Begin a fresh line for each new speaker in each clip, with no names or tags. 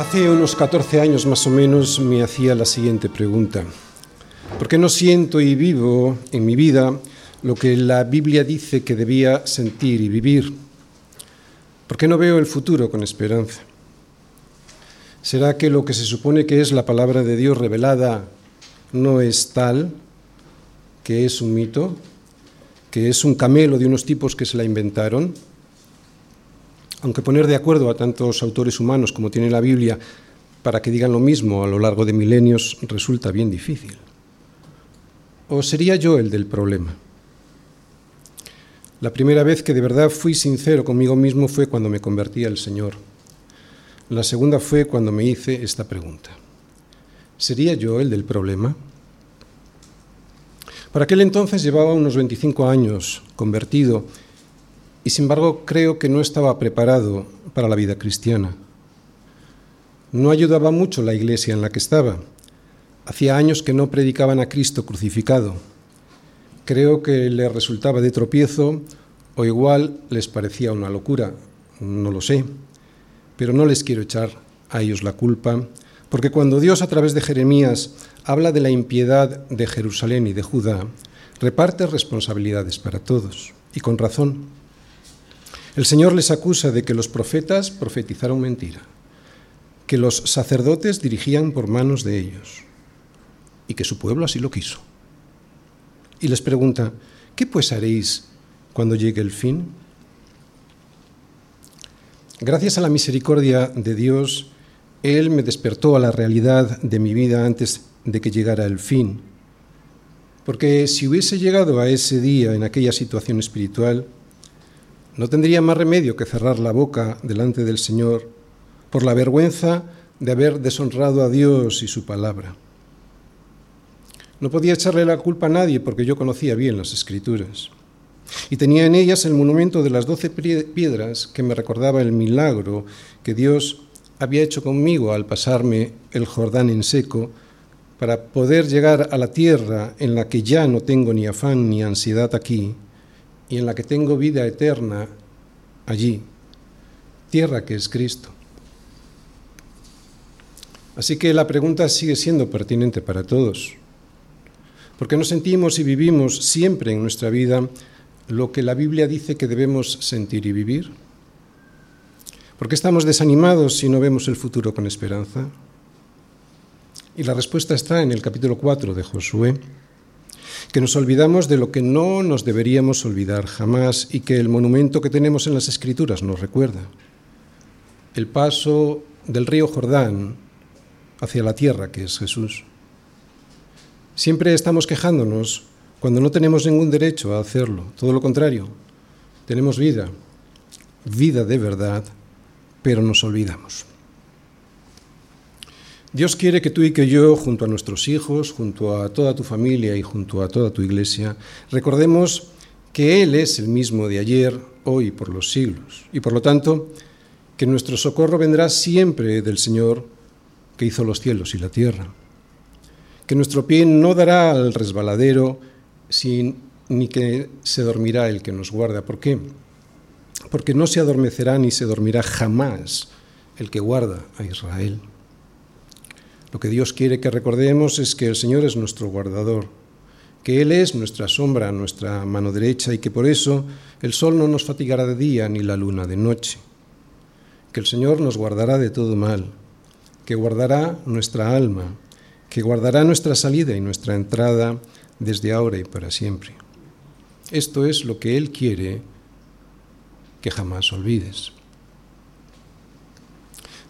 Hace unos 14 años más o menos me hacía la siguiente pregunta. ¿Por qué no siento y vivo en mi vida lo que la Biblia dice que debía sentir y vivir? ¿Por qué no veo el futuro con esperanza? ¿Será que lo que se supone que es la palabra de Dios revelada no es tal, que es un mito, que es un camelo de unos tipos que se la inventaron? Aunque poner de acuerdo a tantos autores humanos como tiene la Biblia para que digan lo mismo a lo largo de milenios resulta bien difícil. ¿O sería yo el del problema? La primera vez que de verdad fui sincero conmigo mismo fue cuando me convertí al Señor. La segunda fue cuando me hice esta pregunta. ¿Sería yo el del problema? Para aquel entonces llevaba unos 25 años convertido y sin embargo creo que no estaba preparado para la vida cristiana. No ayudaba mucho la iglesia en la que estaba. Hacía años que no predicaban a Cristo crucificado. Creo que le resultaba de tropiezo o igual les parecía una locura, no lo sé, pero no les quiero echar a ellos la culpa, porque cuando Dios a través de Jeremías habla de la impiedad de Jerusalén y de Judá, reparte responsabilidades para todos, y con razón. El Señor les acusa de que los profetas profetizaron mentira, que los sacerdotes dirigían por manos de ellos y que su pueblo así lo quiso. Y les pregunta, ¿qué pues haréis cuando llegue el fin? Gracias a la misericordia de Dios, Él me despertó a la realidad de mi vida antes de que llegara el fin. Porque si hubiese llegado a ese día en aquella situación espiritual, no tendría más remedio que cerrar la boca delante del Señor por la vergüenza de haber deshonrado a Dios y su palabra. No podía echarle la culpa a nadie porque yo conocía bien las escrituras y tenía en ellas el monumento de las doce piedras que me recordaba el milagro que Dios había hecho conmigo al pasarme el Jordán en seco para poder llegar a la tierra en la que ya no tengo ni afán ni ansiedad aquí y en la que tengo vida eterna allí, tierra que es Cristo. Así que la pregunta sigue siendo pertinente para todos. ¿Por qué no sentimos y vivimos siempre en nuestra vida lo que la Biblia dice que debemos sentir y vivir? ¿Por qué estamos desanimados si no vemos el futuro con esperanza? Y la respuesta está en el capítulo 4 de Josué que nos olvidamos de lo que no nos deberíamos olvidar jamás y que el monumento que tenemos en las Escrituras nos recuerda. El paso del río Jordán hacia la tierra que es Jesús. Siempre estamos quejándonos cuando no tenemos ningún derecho a hacerlo, todo lo contrario, tenemos vida, vida de verdad, pero nos olvidamos. Dios quiere que tú y que yo, junto a nuestros hijos, junto a toda tu familia y junto a toda tu iglesia, recordemos que Él es el mismo de ayer, hoy por los siglos. Y por lo tanto, que nuestro socorro vendrá siempre del Señor que hizo los cielos y la tierra. Que nuestro pie no dará al resbaladero ni que se dormirá el que nos guarda. ¿Por qué? Porque no se adormecerá ni se dormirá jamás el que guarda a Israel. Lo que Dios quiere que recordemos es que el Señor es nuestro guardador, que Él es nuestra sombra, nuestra mano derecha y que por eso el sol no nos fatigará de día ni la luna de noche, que el Señor nos guardará de todo mal, que guardará nuestra alma, que guardará nuestra salida y nuestra entrada desde ahora y para siempre. Esto es lo que Él quiere que jamás olvides.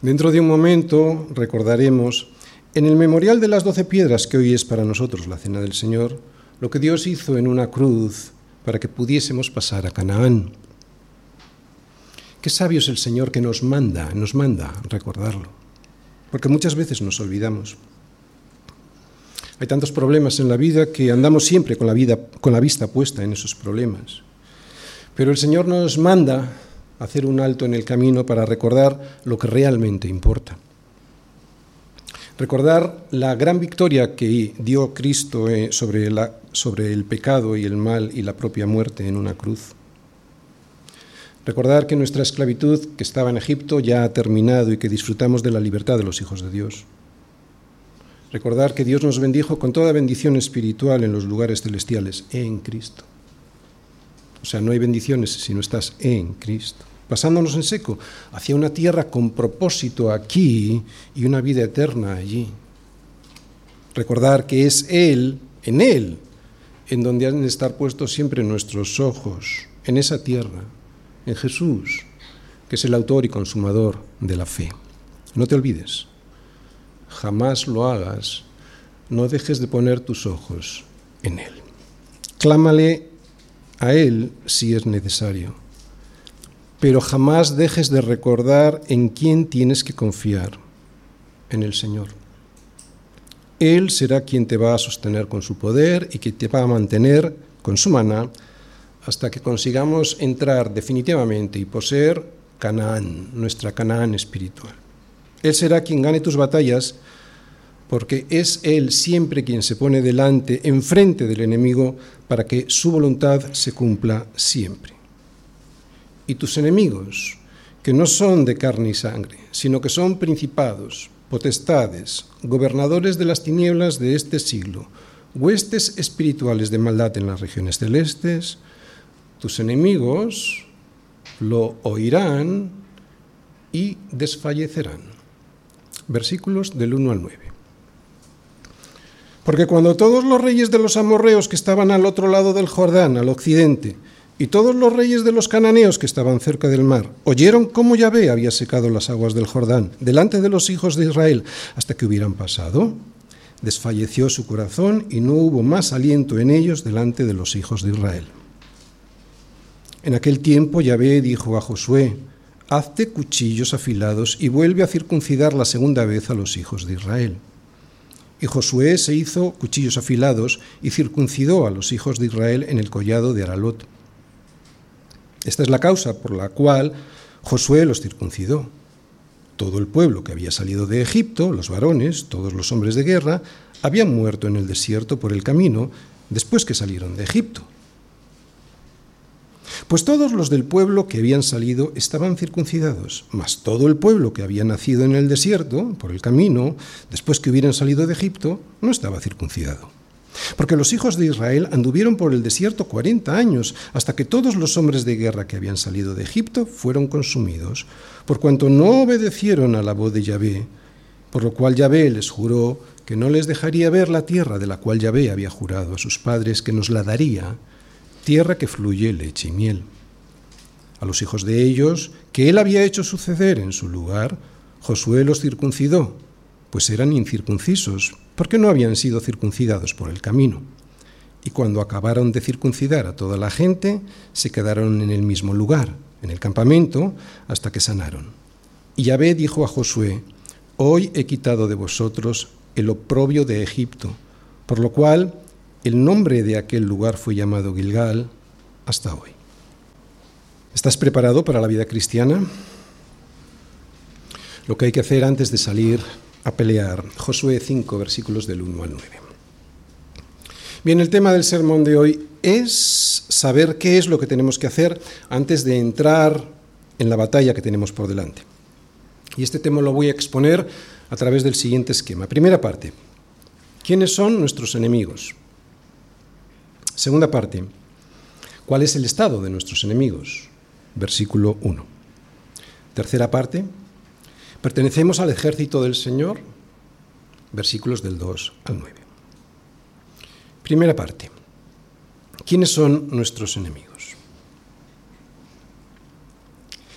Dentro de un momento recordaremos en el memorial de las doce piedras que hoy es para nosotros la cena del Señor, lo que Dios hizo en una cruz para que pudiésemos pasar a Canaán. Qué sabio es el Señor que nos manda, nos manda recordarlo, porque muchas veces nos olvidamos. Hay tantos problemas en la vida que andamos siempre con la, vida, con la vista puesta en esos problemas. Pero el Señor nos manda hacer un alto en el camino para recordar lo que realmente importa. Recordar la gran victoria que dio Cristo eh, sobre, sobre el pecado y el mal y la propia muerte en una cruz. Recordar que nuestra esclavitud que estaba en Egipto ya ha terminado y que disfrutamos de la libertad de los hijos de Dios. Recordar que Dios nos bendijo con toda bendición espiritual en los lugares celestiales en Cristo. O sea, no hay bendiciones si no estás en Cristo. Pasándonos en seco hacia una tierra con propósito aquí y una vida eterna allí. Recordar que es Él, en Él, en donde han de estar puestos siempre nuestros ojos, en esa tierra, en Jesús, que es el autor y consumador de la fe. No te olvides, jamás lo hagas, no dejes de poner tus ojos en Él. Clámale a Él si es necesario, pero jamás dejes de recordar en quién tienes que confiar, en el Señor. Él será quien te va a sostener con su poder y que te va a mantener con su maná hasta que consigamos entrar definitivamente y poseer Canaán, nuestra Canaán espiritual. Él será quien gane tus batallas porque es Él siempre quien se pone delante, enfrente del enemigo, para que su voluntad se cumpla siempre. Y tus enemigos, que no son de carne y sangre, sino que son principados, potestades, gobernadores de las tinieblas de este siglo, huestes espirituales de maldad en las regiones celestes, tus enemigos lo oirán y desfallecerán. Versículos del 1 al 9. Porque cuando todos los reyes de los amorreos que estaban al otro lado del Jordán, al occidente, y todos los reyes de los cananeos que estaban cerca del mar, oyeron cómo Yahvé había secado las aguas del Jordán delante de los hijos de Israel hasta que hubieran pasado, desfalleció su corazón y no hubo más aliento en ellos delante de los hijos de Israel. En aquel tiempo Yahvé dijo a Josué, Hazte cuchillos afilados y vuelve a circuncidar la segunda vez a los hijos de Israel. Y Josué se hizo cuchillos afilados y circuncidó a los hijos de Israel en el collado de Aralot. Esta es la causa por la cual Josué los circuncidó. Todo el pueblo que había salido de Egipto, los varones, todos los hombres de guerra, habían muerto en el desierto por el camino después que salieron de Egipto. Pues todos los del pueblo que habían salido estaban circuncidados, mas todo el pueblo que había nacido en el desierto, por el camino, después que hubieran salido de Egipto, no estaba circuncidado. Porque los hijos de Israel anduvieron por el desierto cuarenta años, hasta que todos los hombres de guerra que habían salido de Egipto fueron consumidos, por cuanto no obedecieron a la voz de Yahvé, por lo cual Yahvé les juró que no les dejaría ver la tierra de la cual Yahvé había jurado a sus padres que nos la daría, tierra que fluye leche y miel. A los hijos de ellos, que él había hecho suceder en su lugar, Josué los circuncidó, pues eran incircuncisos, porque no habían sido circuncidados por el camino. Y cuando acabaron de circuncidar a toda la gente, se quedaron en el mismo lugar, en el campamento, hasta que sanaron. Y Yahvé dijo a Josué, Hoy he quitado de vosotros el oprobio de Egipto, por lo cual el nombre de aquel lugar fue llamado Gilgal hasta hoy. ¿Estás preparado para la vida cristiana? Lo que hay que hacer antes de salir a pelear. Josué 5, versículos del 1 al 9. Bien, el tema del sermón de hoy es saber qué es lo que tenemos que hacer antes de entrar en la batalla que tenemos por delante. Y este tema lo voy a exponer a través del siguiente esquema. Primera parte. ¿Quiénes son nuestros enemigos? Segunda parte, ¿cuál es el estado de nuestros enemigos? Versículo 1. Tercera parte, ¿pertenecemos al ejército del Señor? Versículos del 2 al 9. Primera parte, ¿quiénes son nuestros enemigos?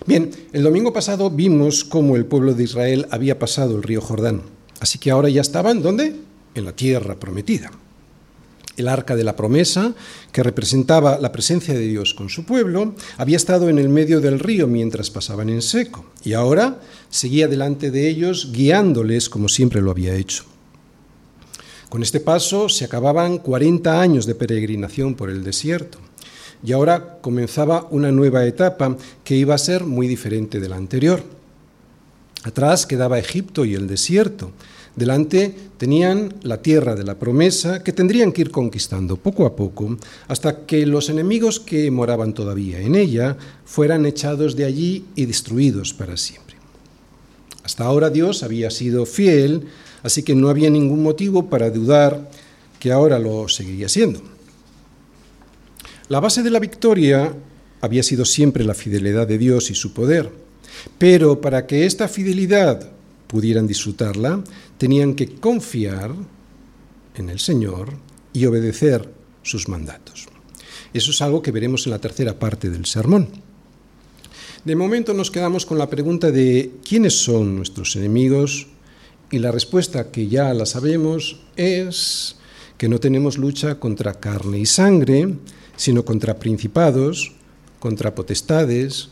Bien, el domingo pasado vimos cómo el pueblo de Israel había pasado el río Jordán, así que ahora ya estaban, ¿dónde? En la tierra prometida el arca de la promesa, que representaba la presencia de Dios con su pueblo, había estado en el medio del río mientras pasaban en seco, y ahora seguía delante de ellos guiándoles como siempre lo había hecho. Con este paso se acababan 40 años de peregrinación por el desierto, y ahora comenzaba una nueva etapa que iba a ser muy diferente de la anterior. Atrás quedaba Egipto y el desierto, Delante tenían la tierra de la promesa que tendrían que ir conquistando poco a poco hasta que los enemigos que moraban todavía en ella fueran echados de allí y destruidos para siempre. Hasta ahora Dios había sido fiel, así que no había ningún motivo para dudar que ahora lo seguiría siendo. La base de la victoria había sido siempre la fidelidad de Dios y su poder, pero para que esta fidelidad pudieran disfrutarla, tenían que confiar en el Señor y obedecer sus mandatos. Eso es algo que veremos en la tercera parte del sermón. De momento nos quedamos con la pregunta de quiénes son nuestros enemigos y la respuesta que ya la sabemos es que no tenemos lucha contra carne y sangre, sino contra principados, contra potestades,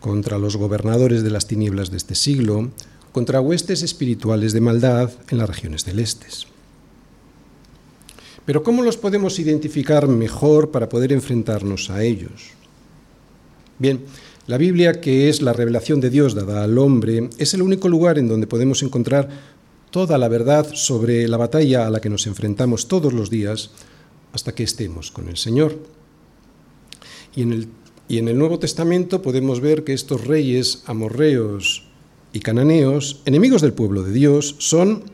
contra los gobernadores de las tinieblas de este siglo, contra huestes espirituales de maldad en las regiones celestes. Pero ¿cómo los podemos identificar mejor para poder enfrentarnos a ellos? Bien, la Biblia, que es la revelación de Dios dada al hombre, es el único lugar en donde podemos encontrar toda la verdad sobre la batalla a la que nos enfrentamos todos los días hasta que estemos con el Señor. Y en el, y en el Nuevo Testamento podemos ver que estos reyes amorreos y cananeos, enemigos del pueblo de Dios, son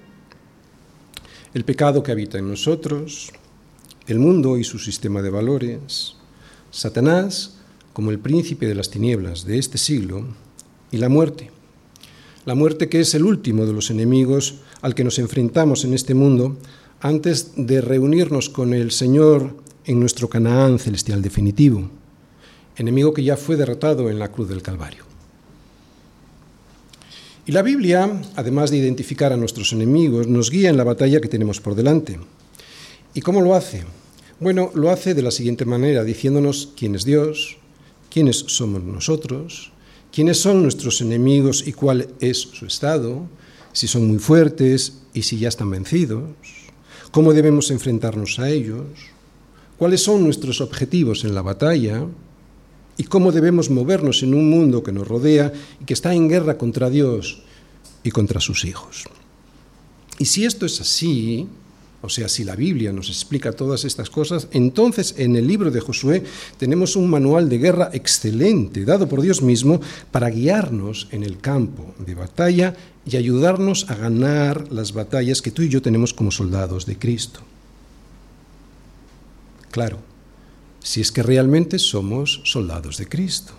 el pecado que habita en nosotros, el mundo y su sistema de valores, Satanás como el príncipe de las tinieblas de este siglo y la muerte. La muerte que es el último de los enemigos al que nos enfrentamos en este mundo antes de reunirnos con el Señor en nuestro Canaán celestial definitivo, enemigo que ya fue derrotado en la cruz del Calvario. Y la Biblia, además de identificar a nuestros enemigos, nos guía en la batalla que tenemos por delante. ¿Y cómo lo hace? Bueno, lo hace de la siguiente manera, diciéndonos quién es Dios, quiénes somos nosotros, quiénes son nuestros enemigos y cuál es su estado, si son muy fuertes y si ya están vencidos, cómo debemos enfrentarnos a ellos, cuáles son nuestros objetivos en la batalla, y cómo debemos movernos en un mundo que nos rodea y que está en guerra contra Dios y contra sus hijos. Y si esto es así, o sea, si la Biblia nos explica todas estas cosas, entonces en el libro de Josué tenemos un manual de guerra excelente, dado por Dios mismo, para guiarnos en el campo de batalla y ayudarnos a ganar las batallas que tú y yo tenemos como soldados de Cristo. Claro, si es que realmente somos soldados de Cristo,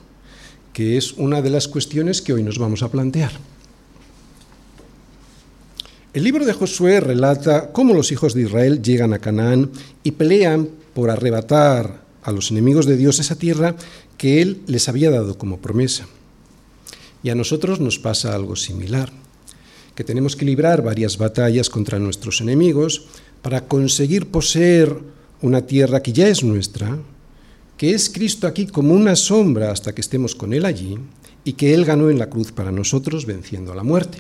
que es una de las cuestiones que hoy nos vamos a plantear. El libro de Josué relata cómo los hijos de Israel llegan a Canaán y pelean por arrebatar a los enemigos de Dios esa tierra que Él les había dado como promesa. Y a nosotros nos pasa algo similar, que tenemos que librar varias batallas contra nuestros enemigos para conseguir poseer una tierra que ya es nuestra, que es Cristo aquí como una sombra hasta que estemos con Él allí y que Él ganó en la cruz para nosotros venciendo a la muerte.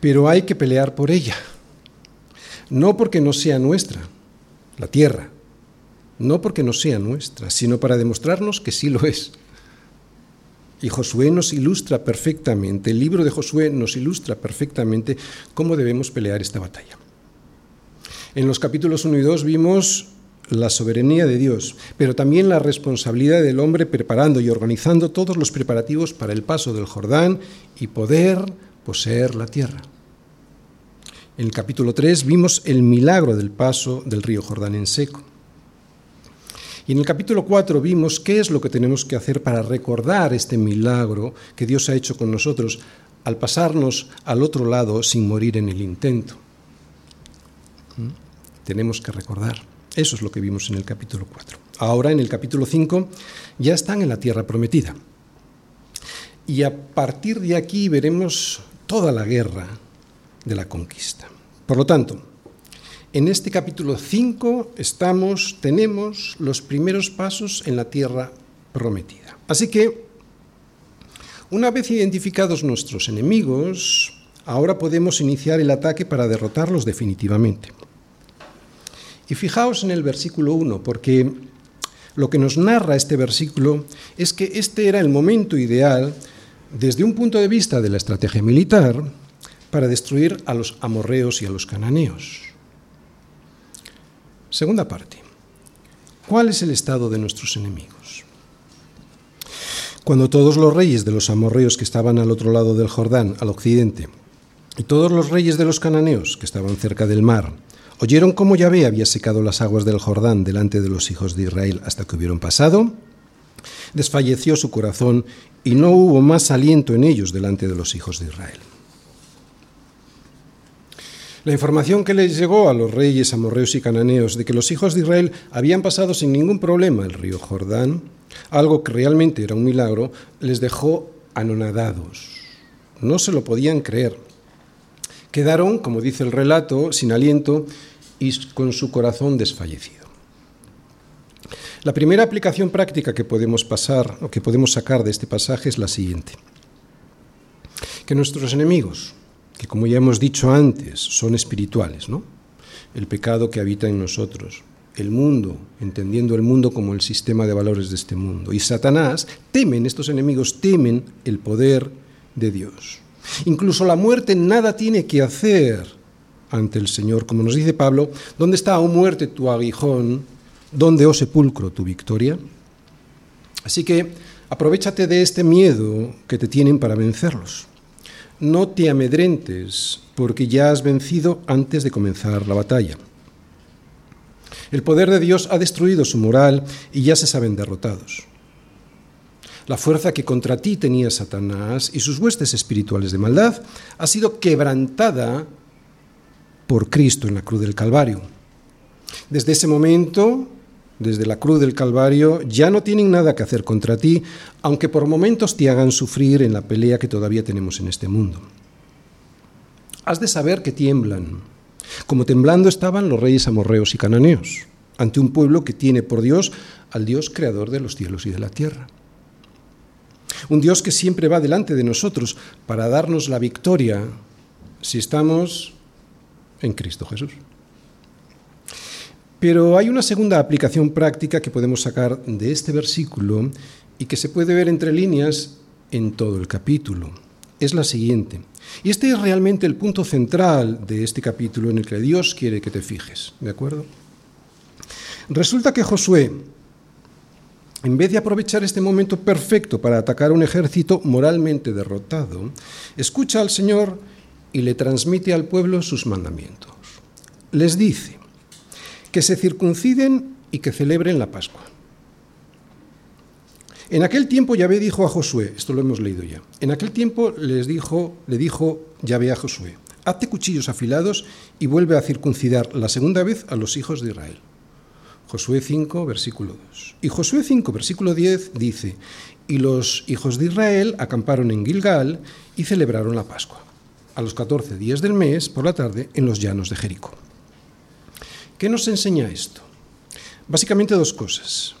Pero hay que pelear por ella, no porque no sea nuestra, la tierra, no porque no sea nuestra, sino para demostrarnos que sí lo es. Y Josué nos ilustra perfectamente, el libro de Josué nos ilustra perfectamente cómo debemos pelear esta batalla. En los capítulos 1 y 2 vimos la soberanía de Dios, pero también la responsabilidad del hombre preparando y organizando todos los preparativos para el paso del Jordán y poder poseer la tierra. En el capítulo 3 vimos el milagro del paso del río Jordán en seco. Y en el capítulo 4 vimos qué es lo que tenemos que hacer para recordar este milagro que Dios ha hecho con nosotros al pasarnos al otro lado sin morir en el intento. ¿Mm? Tenemos que recordar. Eso es lo que vimos en el capítulo 4. Ahora en el capítulo 5 ya están en la tierra prometida. Y a partir de aquí veremos toda la guerra de la conquista. Por lo tanto, en este capítulo 5 estamos, tenemos los primeros pasos en la tierra prometida. Así que, una vez identificados nuestros enemigos, ahora podemos iniciar el ataque para derrotarlos definitivamente. Y fijaos en el versículo 1, porque lo que nos narra este versículo es que este era el momento ideal, desde un punto de vista de la estrategia militar, para destruir a los amorreos y a los cananeos. Segunda parte. ¿Cuál es el estado de nuestros enemigos? Cuando todos los reyes de los amorreos que estaban al otro lado del Jordán, al occidente, y todos los reyes de los cananeos que estaban cerca del mar, oyeron cómo Yahvé había secado las aguas del Jordán delante de los hijos de Israel hasta que hubieron pasado, desfalleció su corazón y no hubo más aliento en ellos delante de los hijos de Israel. La información que les llegó a los reyes amorreos y cananeos de que los hijos de Israel habían pasado sin ningún problema el río Jordán, algo que realmente era un milagro, les dejó anonadados. No se lo podían creer. Quedaron, como dice el relato, sin aliento y con su corazón desfallecido. La primera aplicación práctica que podemos pasar o que podemos sacar de este pasaje es la siguiente. Que nuestros enemigos, que como ya hemos dicho antes, son espirituales, ¿no? El pecado que habita en nosotros, el mundo, entendiendo el mundo como el sistema de valores de este mundo. Y Satanás temen, estos enemigos temen el poder de Dios. Incluso la muerte nada tiene que hacer ante el Señor. Como nos dice Pablo, ¿dónde está, oh muerte, tu aguijón? ¿Dónde, oh sepulcro, tu victoria? Así que aprovechate de este miedo que te tienen para vencerlos. No te amedrentes, porque ya has vencido antes de comenzar la batalla. El poder de Dios ha destruido su moral y ya se saben derrotados. La fuerza que contra ti tenía Satanás y sus huestes espirituales de maldad ha sido quebrantada por Cristo en la cruz del Calvario. Desde ese momento, desde la cruz del Calvario, ya no tienen nada que hacer contra ti, aunque por momentos te hagan sufrir en la pelea que todavía tenemos en este mundo. Has de saber que tiemblan, como temblando estaban los reyes amorreos y cananeos, ante un pueblo que tiene por Dios al Dios creador de los cielos y de la tierra. Un Dios que siempre va delante de nosotros para darnos la victoria si estamos en Cristo Jesús. Pero hay una segunda aplicación práctica que podemos sacar de este versículo y que se puede ver entre líneas en todo el capítulo. Es la siguiente. Y este es realmente el punto central de este capítulo en el que Dios quiere que te fijes. ¿De acuerdo? Resulta que Josué, en vez de aprovechar este momento perfecto para atacar un ejército moralmente derrotado, escucha al Señor y le transmite al pueblo sus mandamientos. Les dice que se circunciden y que celebren la Pascua. En aquel tiempo Yahvé dijo a Josué, esto lo hemos leído ya, en aquel tiempo les dijo, le dijo Yahvé a Josué, hazte cuchillos afilados y vuelve a circuncidar la segunda vez a los hijos de Israel. Josué 5, versículo 2. Y Josué 5, versículo 10 dice, y los hijos de Israel acamparon en Gilgal y celebraron la Pascua a los 14 días del mes por la tarde en los llanos de Jericó. ¿Qué nos enseña esto? Básicamente dos cosas.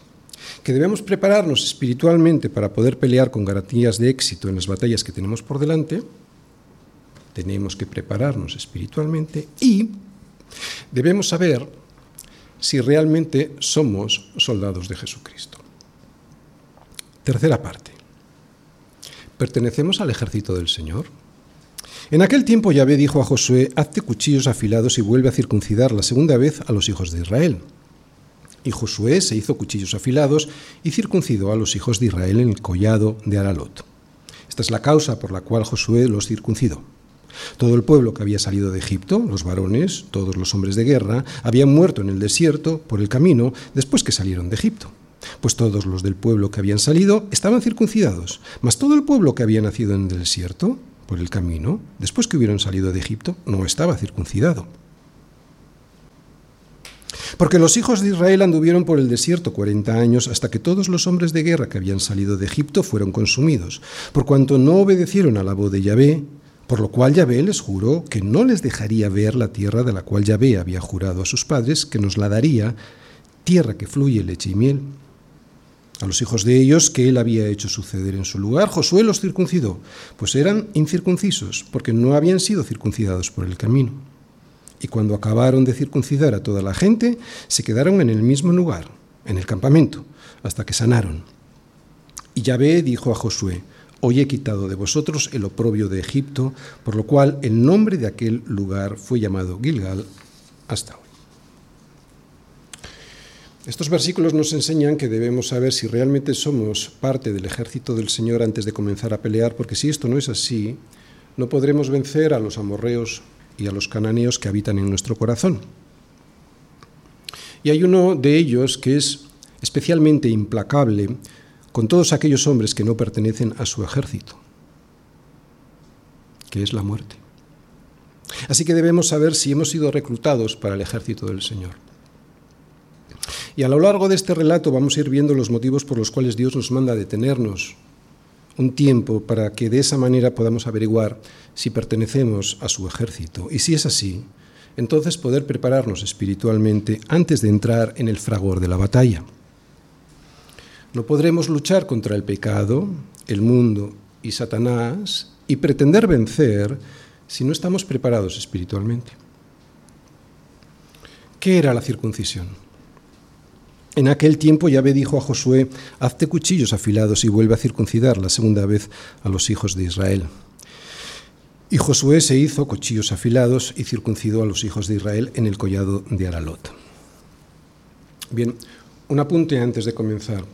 Que debemos prepararnos espiritualmente para poder pelear con garantías de éxito en las batallas que tenemos por delante. Tenemos que prepararnos espiritualmente y debemos saber si realmente somos soldados de Jesucristo. Tercera parte. ¿Pertenecemos al ejército del Señor? En aquel tiempo Yahvé dijo a Josué, hazte cuchillos afilados y vuelve a circuncidar la segunda vez a los hijos de Israel. Y Josué se hizo cuchillos afilados y circuncidó a los hijos de Israel en el collado de Aralot. Esta es la causa por la cual Josué los circuncidó. Todo el pueblo que había salido de Egipto, los varones, todos los hombres de guerra, habían muerto en el desierto por el camino después que salieron de Egipto. Pues todos los del pueblo que habían salido estaban circuncidados, mas todo el pueblo que había nacido en el desierto por el camino, después que hubieron salido de Egipto, no estaba circuncidado. Porque los hijos de Israel anduvieron por el desierto cuarenta años hasta que todos los hombres de guerra que habían salido de Egipto fueron consumidos, por cuanto no obedecieron a la voz de Yahvé, por lo cual Yahvé les juró que no les dejaría ver la tierra de la cual Yahvé había jurado a sus padres que nos la daría, tierra que fluye leche y miel. A los hijos de ellos que él había hecho suceder en su lugar, Josué los circuncidó, pues eran incircuncisos, porque no habían sido circuncidados por el camino. Y cuando acabaron de circuncidar a toda la gente, se quedaron en el mismo lugar, en el campamento, hasta que sanaron. Y Yahvé dijo a Josué, Hoy he quitado de vosotros el oprobio de Egipto, por lo cual el nombre de aquel lugar fue llamado Gilgal hasta hoy. Estos versículos nos enseñan que debemos saber si realmente somos parte del ejército del Señor antes de comenzar a pelear, porque si esto no es así, no podremos vencer a los amorreos y a los cananeos que habitan en nuestro corazón. Y hay uno de ellos que es especialmente implacable con todos aquellos hombres que no pertenecen a su ejército, que es la muerte. Así que debemos saber si hemos sido reclutados para el ejército del Señor. Y a lo largo de este relato vamos a ir viendo los motivos por los cuales Dios nos manda detenernos un tiempo para que de esa manera podamos averiguar si pertenecemos a su ejército. Y si es así, entonces poder prepararnos espiritualmente antes de entrar en el fragor de la batalla. No podremos luchar contra el pecado, el mundo y Satanás y pretender vencer si no estamos preparados espiritualmente. ¿Qué era la circuncisión? En aquel tiempo Yahvé dijo a Josué, hazte cuchillos afilados y vuelve a circuncidar la segunda vez a los hijos de Israel. Y Josué se hizo cuchillos afilados y circuncidó a los hijos de Israel en el collado de Aralot. Bien, un apunte antes de comenzar.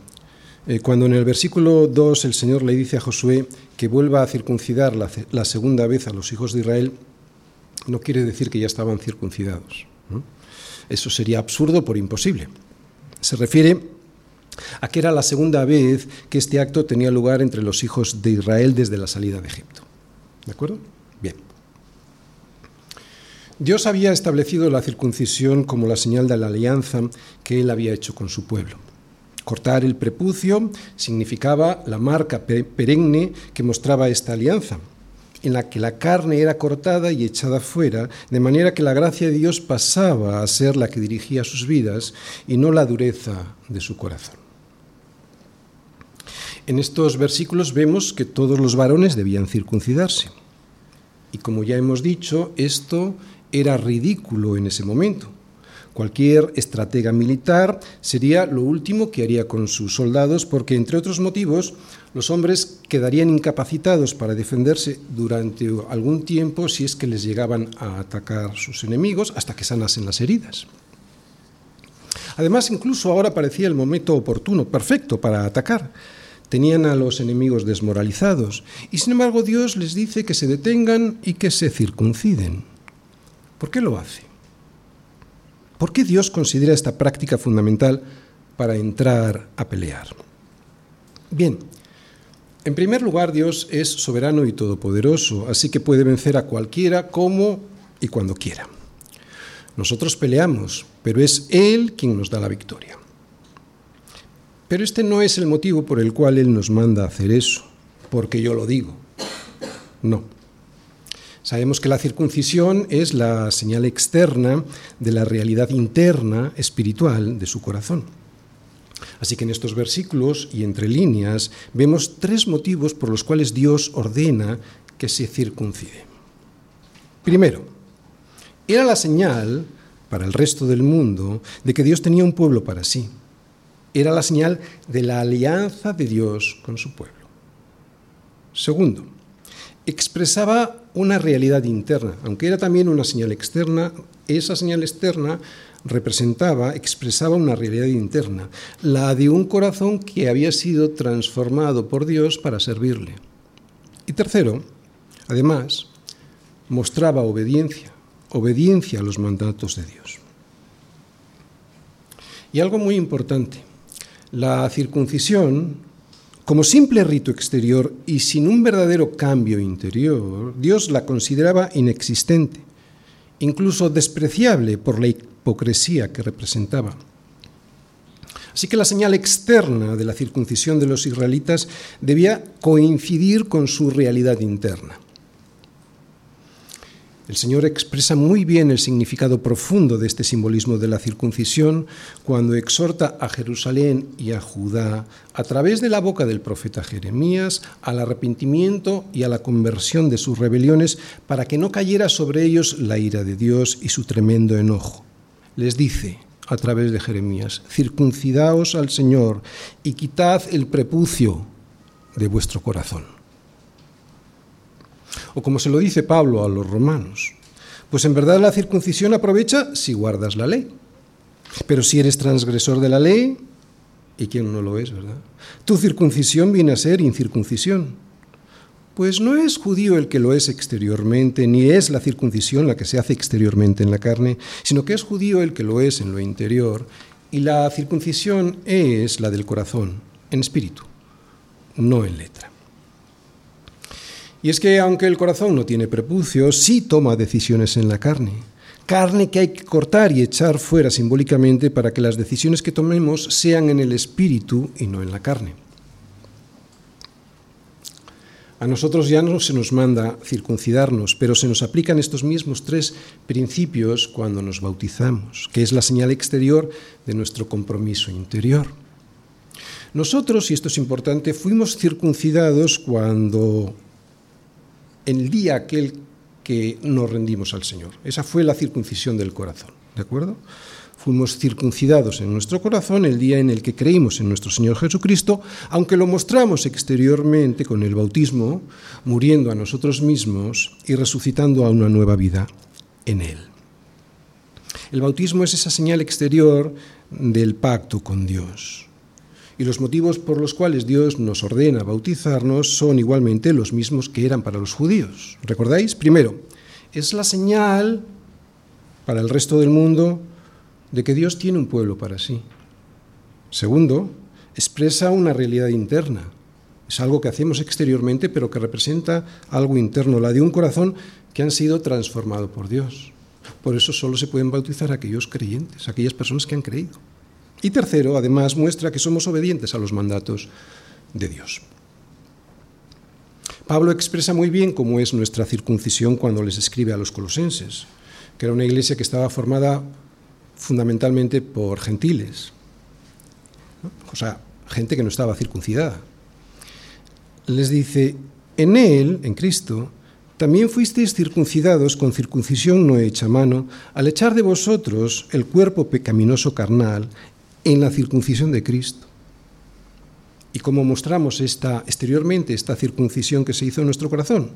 Eh, cuando en el versículo 2 el Señor le dice a Josué que vuelva a circuncidar la, segunda vez a los hijos de Israel, no quiere decir que ya estaban circuncidados. Eso sería absurdo por imposible. Se refiere a que era la segunda vez que este acto tenía lugar entre los hijos de Israel desde la salida de Egipto. ¿De acuerdo? Bien. Dios había establecido la circuncisión como la señal de la alianza que él había hecho con su pueblo. Cortar el prepucio significaba la marca perenne que mostraba esta alianza en la que la carne era cortada y echada fuera, de manera que la gracia de Dios pasaba a ser la que dirigía sus vidas y no la dureza de su corazón. En estos versículos vemos que todos los varones debían circuncidarse. Y como ya hemos dicho, esto era ridículo en ese momento. Cualquier estratega militar sería lo último que haría con sus soldados porque, entre otros motivos, los hombres quedarían incapacitados para defenderse durante algún tiempo si es que les llegaban a atacar sus enemigos hasta que sanasen las heridas. Además, incluso ahora parecía el momento oportuno, perfecto para atacar. Tenían a los enemigos desmoralizados y sin embargo Dios les dice que se detengan y que se circunciden. ¿Por qué lo hace? ¿Por qué Dios considera esta práctica fundamental para entrar a pelear? Bien, en primer lugar, Dios es soberano y todopoderoso, así que puede vencer a cualquiera como y cuando quiera. Nosotros peleamos, pero es Él quien nos da la victoria. Pero este no es el motivo por el cual Él nos manda hacer eso, porque yo lo digo. No. Sabemos que la circuncisión es la señal externa de la realidad interna espiritual de su corazón. Así que en estos versículos y entre líneas vemos tres motivos por los cuales Dios ordena que se circuncide. Primero, era la señal para el resto del mundo de que Dios tenía un pueblo para sí. Era la señal de la alianza de Dios con su pueblo. Segundo, expresaba una realidad interna, aunque era también una señal externa, esa señal externa representaba, expresaba una realidad interna, la de un corazón que había sido transformado por Dios para servirle. Y tercero, además, mostraba obediencia, obediencia a los mandatos de Dios. Y algo muy importante, la circuncisión como simple rito exterior y sin un verdadero cambio interior, Dios la consideraba inexistente, incluso despreciable por la hipocresía que representaba. Así que la señal externa de la circuncisión de los israelitas debía coincidir con su realidad interna. El Señor expresa muy bien el significado profundo de este simbolismo de la circuncisión cuando exhorta a Jerusalén y a Judá, a través de la boca del profeta Jeremías, al arrepentimiento y a la conversión de sus rebeliones para que no cayera sobre ellos la ira de Dios y su tremendo enojo. Les dice, a través de Jeremías, circuncidaos al Señor y quitad el prepucio de vuestro corazón. O como se lo dice Pablo a los romanos, pues en verdad la circuncisión aprovecha si guardas la ley. Pero si eres transgresor de la ley, ¿y quién no lo es, verdad? Tu circuncisión viene a ser incircuncisión. Pues no es judío el que lo es exteriormente, ni es la circuncisión la que se hace exteriormente en la carne, sino que es judío el que lo es en lo interior, y la circuncisión es la del corazón, en espíritu, no en letra. Y es que aunque el corazón no tiene prepucio, sí toma decisiones en la carne. Carne que hay que cortar y echar fuera simbólicamente para que las decisiones que tomemos sean en el espíritu y no en la carne. A nosotros ya no se nos manda circuncidarnos, pero se nos aplican estos mismos tres principios cuando nos bautizamos, que es la señal exterior de nuestro compromiso interior. Nosotros, y esto es importante, fuimos circuncidados cuando el día aquel que nos rendimos al Señor. Esa fue la circuncisión del corazón, ¿de acuerdo? Fuimos circuncidados en nuestro corazón el día en el que creímos en nuestro Señor Jesucristo, aunque lo mostramos exteriormente con el bautismo, muriendo a nosotros mismos y resucitando a una nueva vida en Él. El bautismo es esa señal exterior del pacto con Dios. Y los motivos por los cuales Dios nos ordena bautizarnos son igualmente los mismos que eran para los judíos. ¿Recordáis? Primero, es la señal para el resto del mundo de que Dios tiene un pueblo para sí. Segundo, expresa una realidad interna. Es algo que hacemos exteriormente, pero que representa algo interno, la de un corazón que han sido transformado por Dios. Por eso solo se pueden bautizar aquellos creyentes, aquellas personas que han creído. Y tercero, además, muestra que somos obedientes a los mandatos de Dios. Pablo expresa muy bien cómo es nuestra circuncisión cuando les escribe a los colosenses, que era una iglesia que estaba formada fundamentalmente por gentiles, o sea, gente que no estaba circuncidada. Les dice, en Él, en Cristo, también fuisteis circuncidados con circuncisión no hecha mano, al echar de vosotros el cuerpo pecaminoso carnal en la circuncisión de Cristo. ¿Y cómo mostramos esta, exteriormente esta circuncisión que se hizo en nuestro corazón?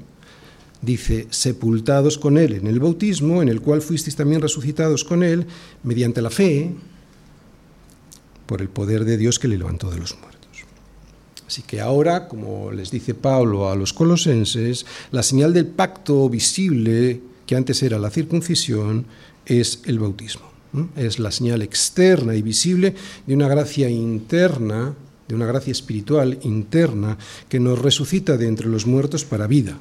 Dice, sepultados con Él en el bautismo, en el cual fuisteis también resucitados con Él, mediante la fe, por el poder de Dios que le levantó de los muertos. Así que ahora, como les dice Pablo a los colosenses, la señal del pacto visible, que antes era la circuncisión, es el bautismo es la señal externa y visible de una gracia interna, de una gracia espiritual interna que nos resucita de entre los muertos para vida,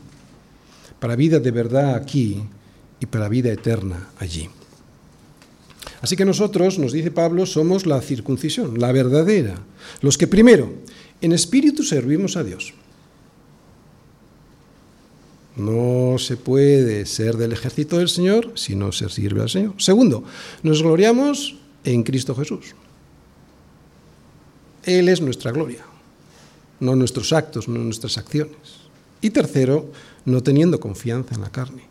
para vida de verdad aquí y para vida eterna allí. Así que nosotros, nos dice Pablo, somos la circuncisión, la verdadera, los que primero, en espíritu servimos a Dios. No se puede ser del ejército del Señor si no se sirve al Señor. Segundo, nos gloriamos en Cristo Jesús. Él es nuestra gloria, no nuestros actos, no nuestras acciones. Y tercero, no teniendo confianza en la carne.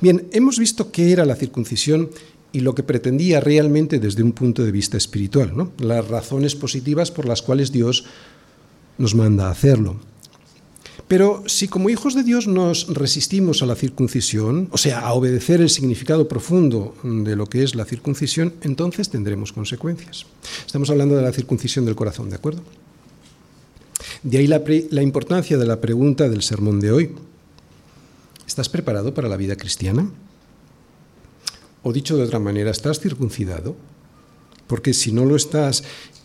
Bien, hemos visto qué era la circuncisión y lo que pretendía realmente desde un punto de vista espiritual, ¿no? las razones positivas por las cuales Dios nos manda a hacerlo. Pero si como hijos de Dios nos resistimos a la circuncisión, o sea, a obedecer el significado profundo de lo que es la circuncisión, entonces tendremos consecuencias. Estamos hablando de la circuncisión del corazón, ¿de acuerdo? De ahí la, importancia de la pregunta del sermón de hoy. ¿Estás preparado para la vida cristiana? O dicho de otra manera, ¿estás circuncidado? Porque si no lo estás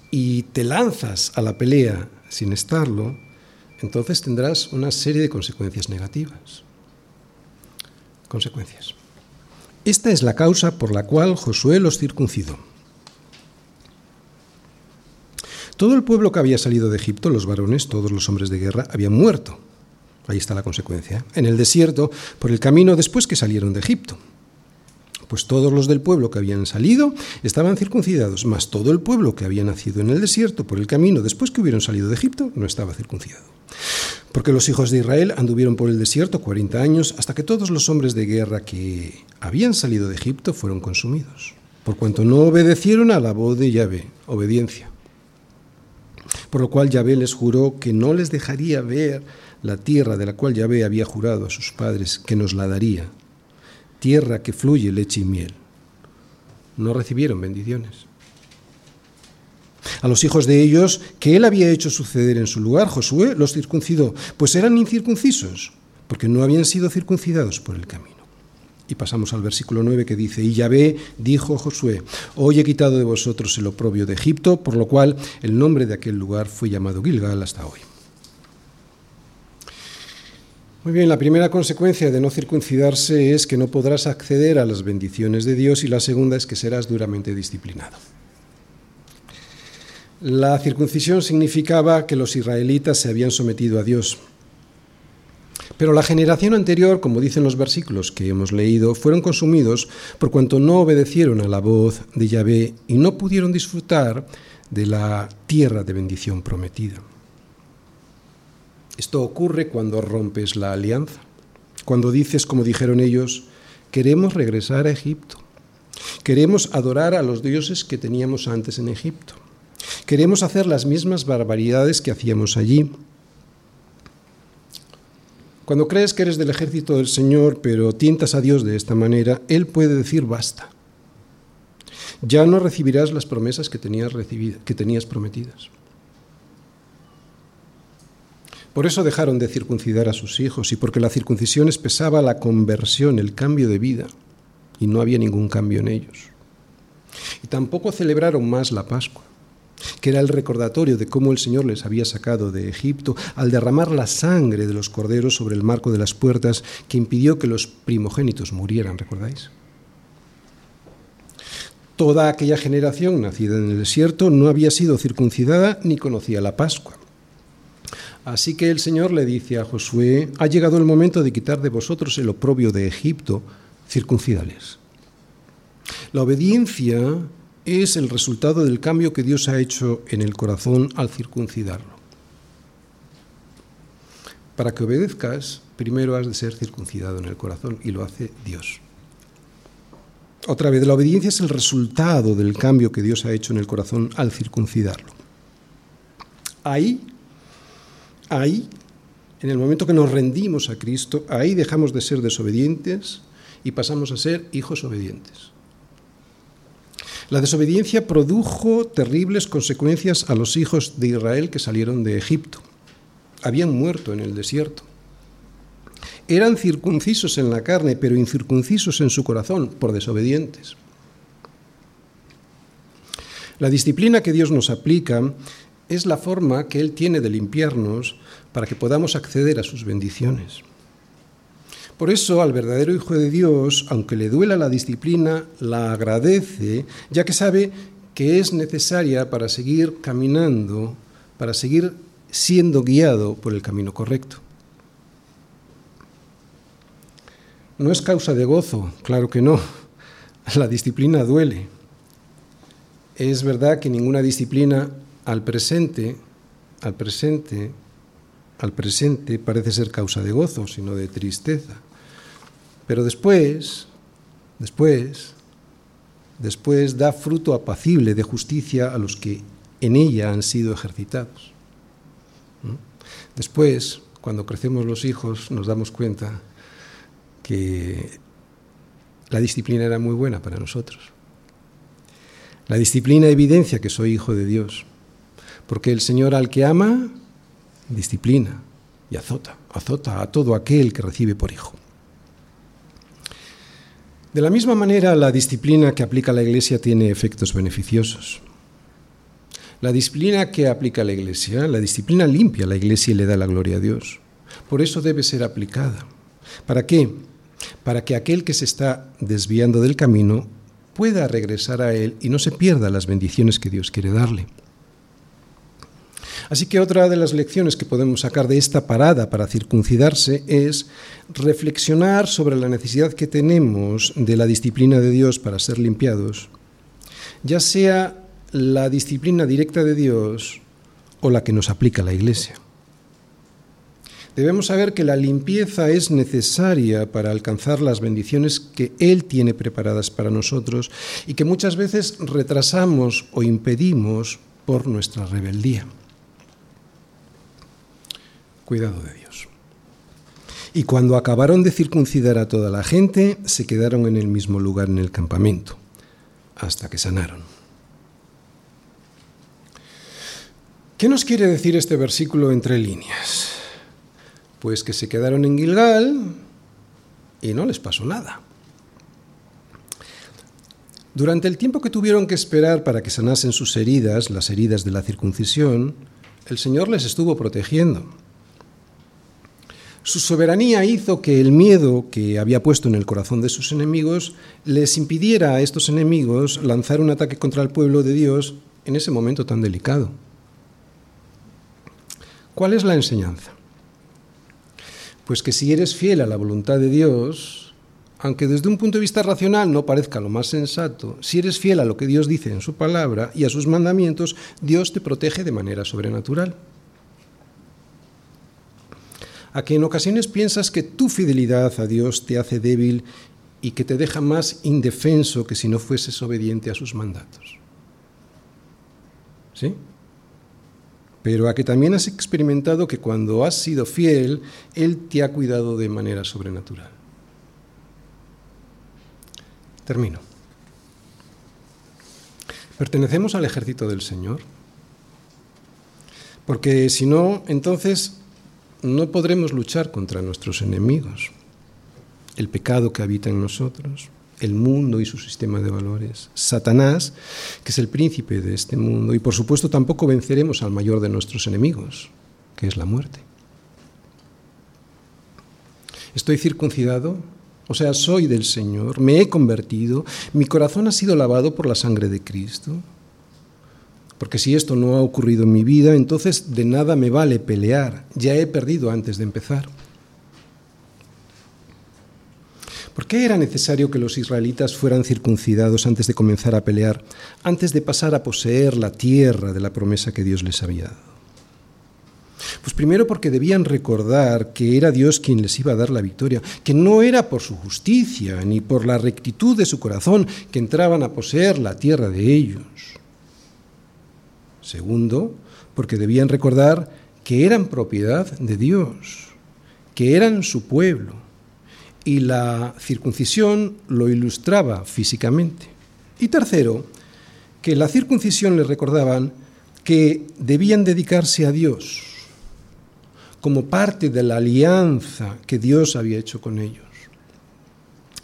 y te lanzas a la pelea sin estarlo, entonces tendrás una serie de consecuencias negativas. Consecuencias. Esta es la causa por la cual Josué los circuncidó. Todo el pueblo que había salido de Egipto, los varones, todos los hombres de guerra, habían muerto. Ahí está la consecuencia. En el desierto, por el camino después que salieron de Egipto pues todos los del pueblo que habían salido estaban circuncidados, mas todo el pueblo que había nacido en el desierto por el camino después que hubieron salido de Egipto no estaba circuncidado. Porque los hijos de Israel anduvieron por el desierto cuarenta años hasta que todos los hombres de guerra que habían salido de Egipto fueron consumidos, por cuanto no obedecieron a la voz de Yahvé, obediencia. por lo cual Yahvé les juró que no les dejaría ver la tierra de la cual Yahvé había jurado a sus padres que nos la daría, tierra que fluye leche y miel. No recibieron bendiciones. A los hijos de ellos que él había hecho suceder en su lugar, Josué los circuncidó, pues eran incircuncisos, porque no habían sido circuncidados por el camino. Y pasamos al versículo 9 que dice, y Yahvé dijo Josué, hoy he quitado de vosotros el oprobio de Egipto, por lo cual el nombre de aquel lugar fue llamado Gilgal hasta hoy. Muy bien, la primera consecuencia de no circuncidarse es que no podrás acceder a las bendiciones de Dios y la segunda es que serás duramente disciplinado. La circuncisión significaba que los israelitas se habían sometido a Dios. Pero la generación anterior, como dicen los versículos que hemos leído, fueron consumidos por cuanto no obedecieron a la voz de Yahvé y no pudieron disfrutar de la tierra de bendición prometida. Esto ocurre cuando rompes la alianza, cuando dices, como dijeron ellos, queremos regresar a Egipto, queremos adorar a los dioses que teníamos antes en Egipto. Queremos hacer las mismas barbaridades que hacíamos allí. Cuando crees que eres del ejército del Señor, pero tientas a Dios de esta manera, Él puede decir basta. Ya no recibirás las promesas que tenías, que tenías prometidas. Por eso dejaron de circuncidar a sus hijos y porque la circuncisión espesaba la conversión, el cambio de vida, y no había ningún cambio en ellos. Y tampoco celebraron más la Pascua que era el recordatorio de cómo el Señor les había sacado de Egipto al derramar la sangre de los corderos sobre el marco de las puertas que impidió que los primogénitos murieran, ¿recordáis? Toda aquella generación nacida en el desierto no había sido circuncidada ni conocía la Pascua. Así que el Señor le dice a Josué, ha llegado el momento de quitar de vosotros el oprobio de Egipto, circuncidales. La obediencia es el resultado del cambio que Dios ha hecho en el corazón al circuncidarlo. Para que obedezcas, primero has de ser circuncidado en el corazón y lo hace Dios. Otra vez, la obediencia es el resultado del cambio que Dios ha hecho en el corazón al circuncidarlo. Ahí, ahí, en el momento que nos rendimos a Cristo, ahí dejamos de ser desobedientes y pasamos a ser hijos obedientes. La desobediencia produjo terribles consecuencias a los hijos de Israel que salieron de Egipto. Habían muerto en el desierto. Eran circuncisos en la carne, pero incircuncisos en su corazón, por desobedientes. La disciplina que Dios nos aplica es la forma que Él tiene de limpiarnos para que podamos acceder a sus bendiciones. Por eso al verdadero Hijo de Dios, aunque le duela la disciplina, la agradece, ya que sabe que es necesaria para seguir caminando, para seguir siendo guiado por el camino correcto. No es causa de gozo, claro que no. La disciplina duele. Es verdad que ninguna disciplina al presente, al presente, al presente parece ser causa de gozo, sino de tristeza. Pero después, después, después da fruto apacible de justicia a los que en ella han sido ejercitados. Después, cuando crecemos los hijos, nos damos cuenta que la disciplina era muy buena para nosotros. La disciplina evidencia que soy hijo de Dios, porque el Señor al que ama, disciplina y azota, azota a todo aquel que recibe por hijo. De la misma manera, la disciplina que aplica la Iglesia tiene efectos beneficiosos. La disciplina que aplica la Iglesia, la disciplina limpia la Iglesia y le da la gloria a Dios. Por eso debe ser aplicada. ¿Para qué? Para que aquel que se está desviando del camino pueda regresar a Él y no se pierda las bendiciones que Dios quiere darle. Así que otra de las lecciones que podemos sacar de esta parada para circuncidarse es reflexionar sobre la necesidad que tenemos de la disciplina de Dios para ser limpiados, ya sea la disciplina directa de Dios o la que nos aplica la Iglesia. Debemos saber que la limpieza es necesaria para alcanzar las bendiciones que Él tiene preparadas para nosotros y que muchas veces retrasamos o impedimos por nuestra rebeldía. Cuidado de Dios. Y cuando acabaron de circuncidar a toda la gente, se quedaron en el mismo lugar en el campamento, hasta que sanaron. ¿Qué nos quiere decir este versículo entre líneas? Pues que se quedaron en Gilgal y no les pasó nada. Durante el tiempo que tuvieron que esperar para que sanasen sus heridas, las heridas de la circuncisión, el Señor les estuvo protegiendo. Su soberanía hizo que el miedo que había puesto en el corazón de sus enemigos les impidiera a estos enemigos lanzar un ataque contra el pueblo de Dios en ese momento tan delicado. ¿Cuál es la enseñanza? Pues que si eres fiel a la voluntad de Dios, aunque desde un punto de vista racional no parezca lo más sensato, si eres fiel a lo que Dios dice en su palabra y a sus mandamientos, Dios te protege de manera sobrenatural. A que en ocasiones piensas que tu fidelidad a Dios te hace débil y que te deja más indefenso que si no fueses obediente a sus mandatos. ¿Sí? Pero a que también has experimentado que cuando has sido fiel, Él te ha cuidado de manera sobrenatural. Termino. Pertenecemos al ejército del Señor. Porque si no, entonces no podremos luchar contra nuestros enemigos. El pecado que habita en nosotros, el mundo y su sistema de valores, Satanás, que es el príncipe de este mundo, y por supuesto tampoco venceremos al mayor de nuestros enemigos, que es la muerte. Estoy circuncidado o sea, soy del Señor, me he convertido, mi corazón ha sido lavado por la sangre de Cristo. Porque si esto no ha ocurrido en mi vida, entonces de nada me vale pelear, ya he perdido antes de empezar. ¿Por qué era necesario que los israelitas fueran circuncidados antes de comenzar a pelear, antes de pasar a poseer la tierra de la promesa que Dios les había dado? Pues primero porque debían recordar que era Dios quien les iba a dar la victoria, que no era por su justicia ni por la rectitud de su corazón que entraban a poseer la tierra de ellos. Segundo, porque debían recordar que eran propiedad de Dios, que eran su pueblo, y la circuncisión lo ilustraba físicamente. Y tercero, que la circuncisión les recordaban que debían dedicarse a Dios, como parte de la alianza que Dios había hecho con ellos.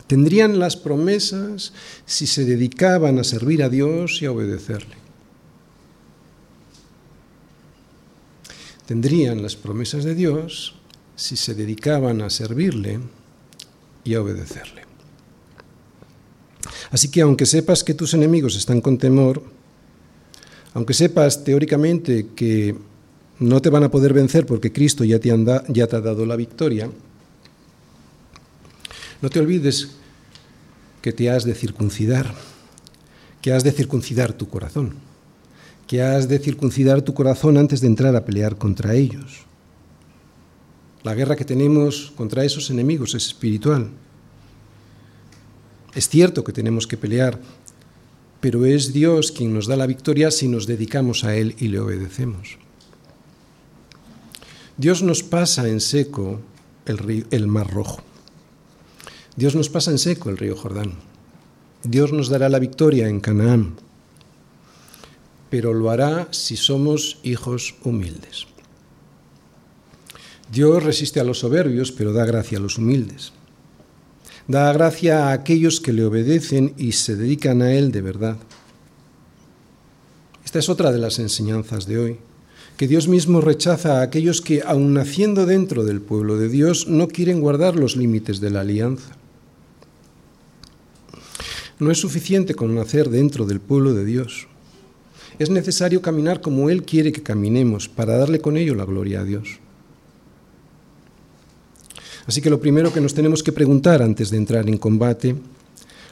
Tendrían las promesas si se dedicaban a servir a Dios y a obedecerle. Tendrían las promesas de Dios si se dedicaban a servirle y a obedecerle. Así que aunque sepas que tus enemigos están con temor, aunque sepas teóricamente que no te van a poder vencer porque Cristo ya te, ha dado la victoria, no te olvides que te has de circuncidar, que has de circuncidar tu corazón, que has de circuncidar tu corazón antes de entrar a pelear contra ellos. La guerra que tenemos contra esos enemigos es espiritual. Es cierto que tenemos que pelear, pero es Dios quien nos da la victoria si nos dedicamos a Él y le obedecemos. Dios nos pasa en seco el, el Mar Rojo. Dios nos pasa en seco el río Jordán. Dios nos dará la victoria en Canaán, pero lo hará si somos hijos humildes. Dios resiste a los soberbios, pero da gracia a los humildes. Da gracia a aquellos que le obedecen y se dedican a Él de verdad. Esta es otra de las enseñanzas de hoy que Dios mismo rechaza a aquellos que, aun naciendo dentro del pueblo de Dios, no quieren guardar los límites de la alianza. No es suficiente con nacer dentro del pueblo de Dios. Es necesario caminar como Él quiere que caminemos para darle con ello la gloria a Dios. Así que lo primero que nos tenemos que preguntar antes de entrar en combate,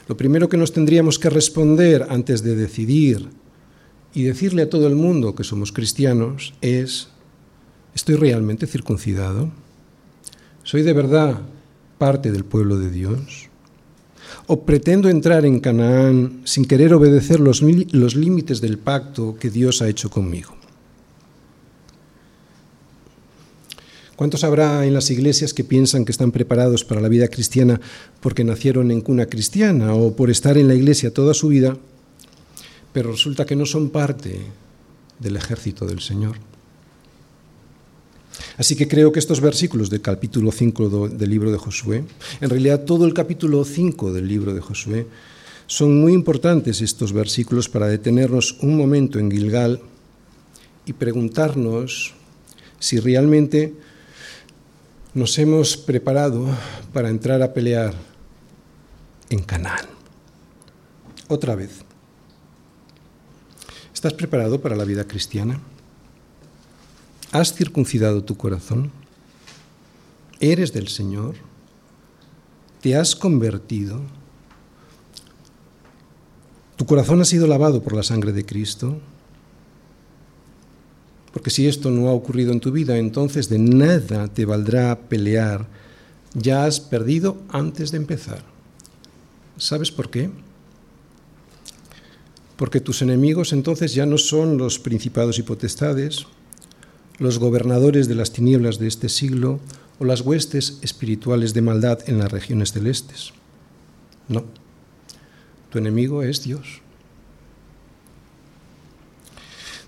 lo primero que nos tendríamos que responder antes de decidir y decirle a todo el mundo que somos cristianos es, ¿estoy realmente circuncidado? ¿Soy de verdad parte del pueblo de Dios? ¿O pretendo entrar en Canaán sin querer obedecer los, los límites del pacto que Dios ha hecho conmigo? ¿Cuántos habrá en las iglesias que piensan que están preparados para la vida cristiana porque nacieron en cuna cristiana o por estar en la iglesia toda su vida, pero resulta que no son parte del ejército del Señor? Así que creo que estos versículos del capítulo 5 del libro de Josué, en realidad todo el capítulo 5 del libro de Josué, son muy importantes estos versículos para detenernos un momento en Gilgal y preguntarnos si realmente nos hemos preparado para entrar a pelear en Canaán. Otra vez. ¿Estás preparado para la vida cristiana? ¿Has circuncidado tu corazón? ¿Eres del Señor? ¿Te has convertido? ¿Tu corazón ha sido lavado por la sangre de Cristo? Porque si esto no ha ocurrido en tu vida, entonces de nada te valdrá pelear. Ya has perdido antes de empezar. ¿Sabes por qué? Porque tus enemigos entonces ya no son los principados y potestades, los gobernadores de las tinieblas de este siglo o las huestes espirituales de maldad en las regiones celestes. No, tu enemigo es Dios.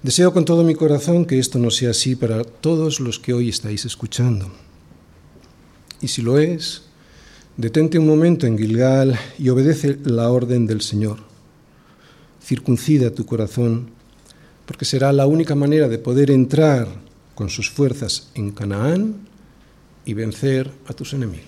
Deseo con todo mi corazón que esto no sea así para todos los que hoy estáis escuchando. Y si lo es, detente un momento en Gilgal y obedece la orden del Señor. Circuncida tu corazón, porque será la única manera de poder entrar con sus fuerzas en Canaán y vencer a tus enemigos.